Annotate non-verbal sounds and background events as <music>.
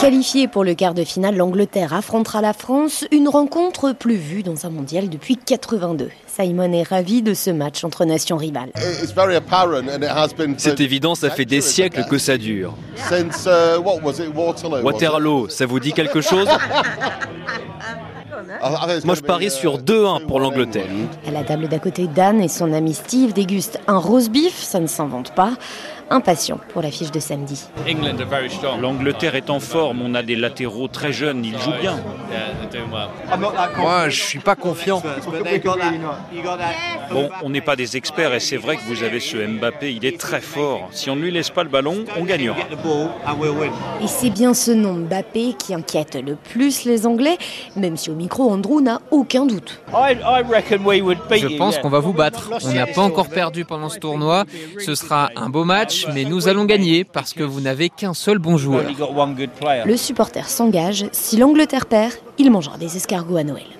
Qualifiée pour le quart de finale, l'Angleterre affrontera la France, une rencontre plus vue dans un mondial depuis 82. Simon est ravi de ce match entre nations rivales. C'est évident, ça fait des siècles que ça dure. Waterloo, ça vous dit quelque chose? <laughs> Moi, je parie sur 2-1 pour l'Angleterre. À la table d'à côté, Dan et son ami Steve dégustent un roast beef, ça ne s'invente pas. Impatient pour l'affiche de samedi. L'Angleterre est en forme, on a des latéraux très jeunes, ils jouent bien. Moi, je suis pas confiant. Bon, on n'est pas des experts et c'est vrai que vous avez ce Mbappé, il est très fort. Si on ne lui laisse pas le ballon, on gagnera. Et c'est bien ce nom Mbappé qui inquiète le plus les Anglais, même si au micro Andrew n'a aucun doute. Je pense qu'on va vous battre. On n'a pas encore perdu pendant ce tournoi. Ce sera un beau match, mais nous allons gagner parce que vous n'avez qu'un seul bon joueur. Le supporter s'engage. Si l'Angleterre perd, il mangera des escargots à Noël.